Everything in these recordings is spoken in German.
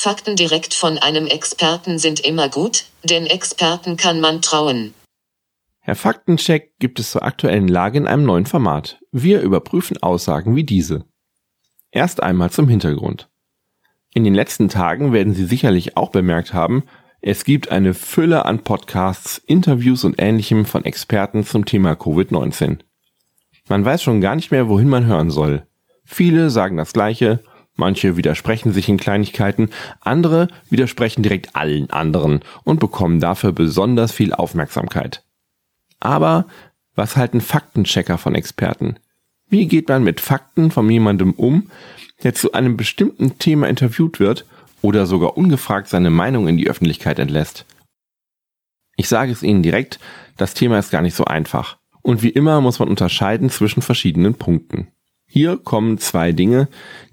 Fakten direkt von einem Experten sind immer gut, denn Experten kann man trauen. Herr Faktencheck gibt es zur aktuellen Lage in einem neuen Format. Wir überprüfen Aussagen wie diese. Erst einmal zum Hintergrund. In den letzten Tagen werden Sie sicherlich auch bemerkt haben, es gibt eine Fülle an Podcasts, Interviews und ähnlichem von Experten zum Thema Covid-19. Man weiß schon gar nicht mehr, wohin man hören soll. Viele sagen das Gleiche, manche widersprechen sich in Kleinigkeiten, andere widersprechen direkt allen anderen und bekommen dafür besonders viel Aufmerksamkeit. Aber was halten Faktenchecker von Experten? Wie geht man mit Fakten von jemandem um, der zu einem bestimmten Thema interviewt wird oder sogar ungefragt seine Meinung in die Öffentlichkeit entlässt? Ich sage es Ihnen direkt, das Thema ist gar nicht so einfach. Und wie immer muss man unterscheiden zwischen verschiedenen Punkten. Hier kommen zwei Dinge,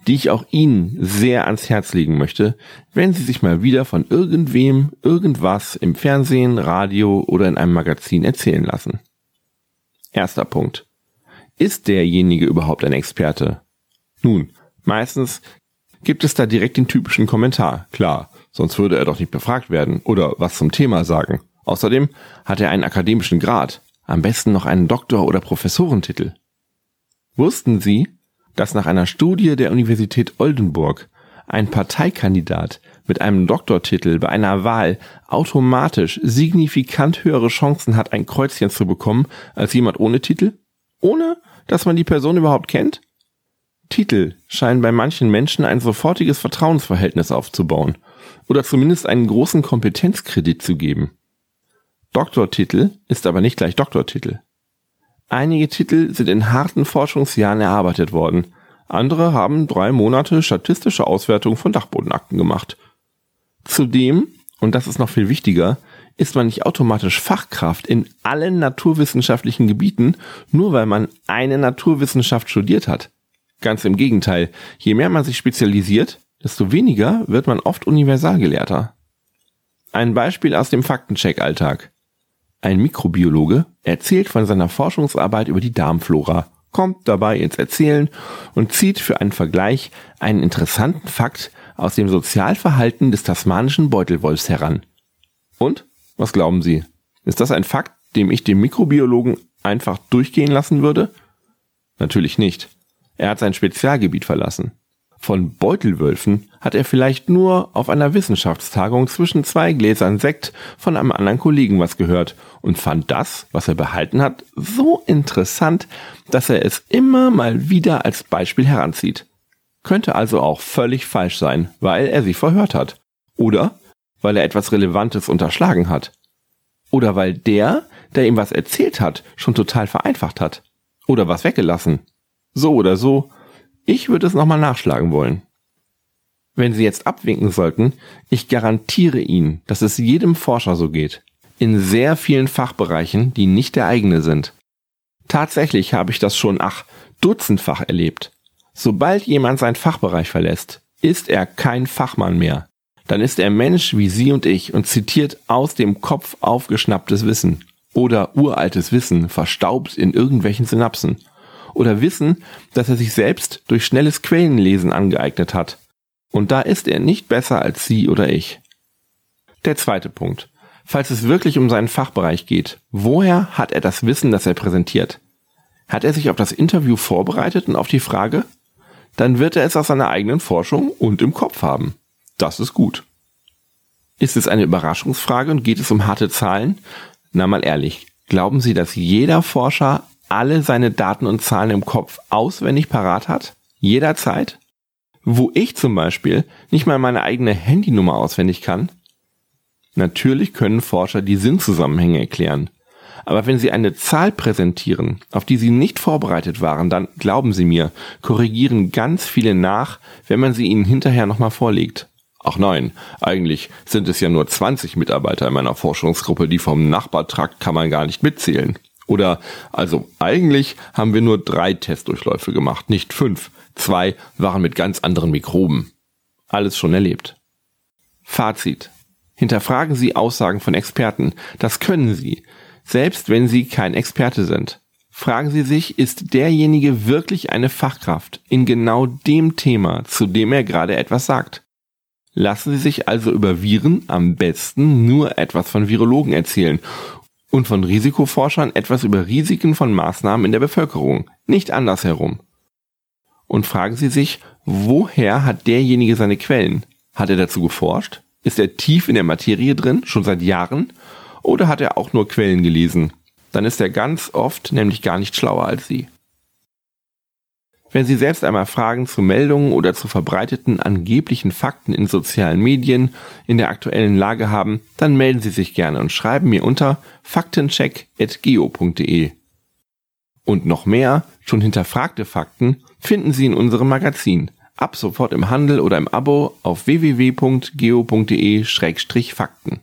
die ich auch Ihnen sehr ans Herz legen möchte, wenn Sie sich mal wieder von irgendwem irgendwas im Fernsehen, Radio oder in einem Magazin erzählen lassen. Erster Punkt. Ist derjenige überhaupt ein Experte? Nun, meistens gibt es da direkt den typischen Kommentar. Klar, sonst würde er doch nicht befragt werden oder was zum Thema sagen. Außerdem hat er einen akademischen Grad, am besten noch einen Doktor- oder Professorentitel. Wussten Sie, dass nach einer Studie der Universität Oldenburg ein Parteikandidat mit einem Doktortitel bei einer Wahl automatisch signifikant höhere Chancen hat, ein Kreuzchen zu bekommen, als jemand ohne Titel? Ohne, dass man die Person überhaupt kennt? Titel scheinen bei manchen Menschen ein sofortiges Vertrauensverhältnis aufzubauen oder zumindest einen großen Kompetenzkredit zu geben. Doktortitel ist aber nicht gleich Doktortitel. Einige Titel sind in harten Forschungsjahren erarbeitet worden. Andere haben drei Monate statistische Auswertung von Dachbodenakten gemacht. Zudem, und das ist noch viel wichtiger, ist man nicht automatisch Fachkraft in allen naturwissenschaftlichen Gebieten, nur weil man eine Naturwissenschaft studiert hat. Ganz im Gegenteil, je mehr man sich spezialisiert, desto weniger wird man oft Universalgelehrter. Ein Beispiel aus dem Faktencheck-Alltag. Ein Mikrobiologe erzählt von seiner Forschungsarbeit über die Darmflora, kommt dabei ins Erzählen und zieht für einen Vergleich einen interessanten Fakt aus dem Sozialverhalten des tasmanischen Beutelwolfs heran. Und? Was glauben Sie? Ist das ein Fakt, dem ich dem Mikrobiologen einfach durchgehen lassen würde? Natürlich nicht. Er hat sein Spezialgebiet verlassen. Von Beutelwölfen hat er vielleicht nur auf einer Wissenschaftstagung zwischen zwei Gläsern Sekt von einem anderen Kollegen was gehört und fand das, was er behalten hat, so interessant, dass er es immer mal wieder als Beispiel heranzieht. Könnte also auch völlig falsch sein, weil er sie verhört hat. Oder weil er etwas Relevantes unterschlagen hat. Oder weil der, der ihm was erzählt hat, schon total vereinfacht hat. Oder was weggelassen. So oder so, ich würde es nochmal nachschlagen wollen. Wenn Sie jetzt abwinken sollten, ich garantiere Ihnen, dass es jedem Forscher so geht. In sehr vielen Fachbereichen, die nicht der eigene sind. Tatsächlich habe ich das schon, ach, dutzendfach erlebt. Sobald jemand seinen Fachbereich verlässt, ist er kein Fachmann mehr. Dann ist er Mensch wie Sie und ich und zitiert aus dem Kopf aufgeschnapptes Wissen oder uraltes Wissen verstaubt in irgendwelchen Synapsen oder Wissen, das er sich selbst durch schnelles Quellenlesen angeeignet hat. Und da ist er nicht besser als Sie oder ich. Der zweite Punkt. Falls es wirklich um seinen Fachbereich geht, woher hat er das Wissen, das er präsentiert? Hat er sich auf das Interview vorbereitet und auf die Frage? Dann wird er es aus seiner eigenen Forschung und im Kopf haben. Das ist gut. Ist es eine Überraschungsfrage und geht es um harte Zahlen? Na mal ehrlich, glauben Sie, dass jeder Forscher alle seine Daten und Zahlen im Kopf auswendig parat hat, jederzeit, wo ich zum Beispiel nicht mal meine eigene Handynummer auswendig kann? Natürlich können Forscher die Sinnzusammenhänge erklären. Aber wenn sie eine Zahl präsentieren, auf die sie nicht vorbereitet waren, dann glauben Sie mir, korrigieren ganz viele nach, wenn man sie ihnen hinterher nochmal vorlegt. Ach nein, eigentlich sind es ja nur 20 Mitarbeiter in meiner Forschungsgruppe, die vom Nachbartrakt kann man gar nicht mitzählen. Oder also eigentlich haben wir nur drei Testdurchläufe gemacht, nicht fünf. Zwei waren mit ganz anderen Mikroben. Alles schon erlebt. Fazit. Hinterfragen Sie Aussagen von Experten. Das können Sie, selbst wenn Sie kein Experte sind. Fragen Sie sich, ist derjenige wirklich eine Fachkraft in genau dem Thema, zu dem er gerade etwas sagt? Lassen Sie sich also über Viren am besten nur etwas von Virologen erzählen und von Risikoforschern etwas über Risiken von Maßnahmen in der Bevölkerung, nicht andersherum. Und fragen Sie sich, woher hat derjenige seine Quellen? Hat er dazu geforscht? Ist er tief in der Materie drin, schon seit Jahren? Oder hat er auch nur Quellen gelesen? Dann ist er ganz oft nämlich gar nicht schlauer als Sie. Wenn Sie selbst einmal Fragen zu Meldungen oder zu verbreiteten angeblichen Fakten in sozialen Medien in der aktuellen Lage haben, dann melden Sie sich gerne und schreiben mir unter faktencheck.geo.de. Und noch mehr, schon hinterfragte Fakten, finden Sie in unserem Magazin. Ab sofort im Handel oder im Abo auf www.geo.de-fakten.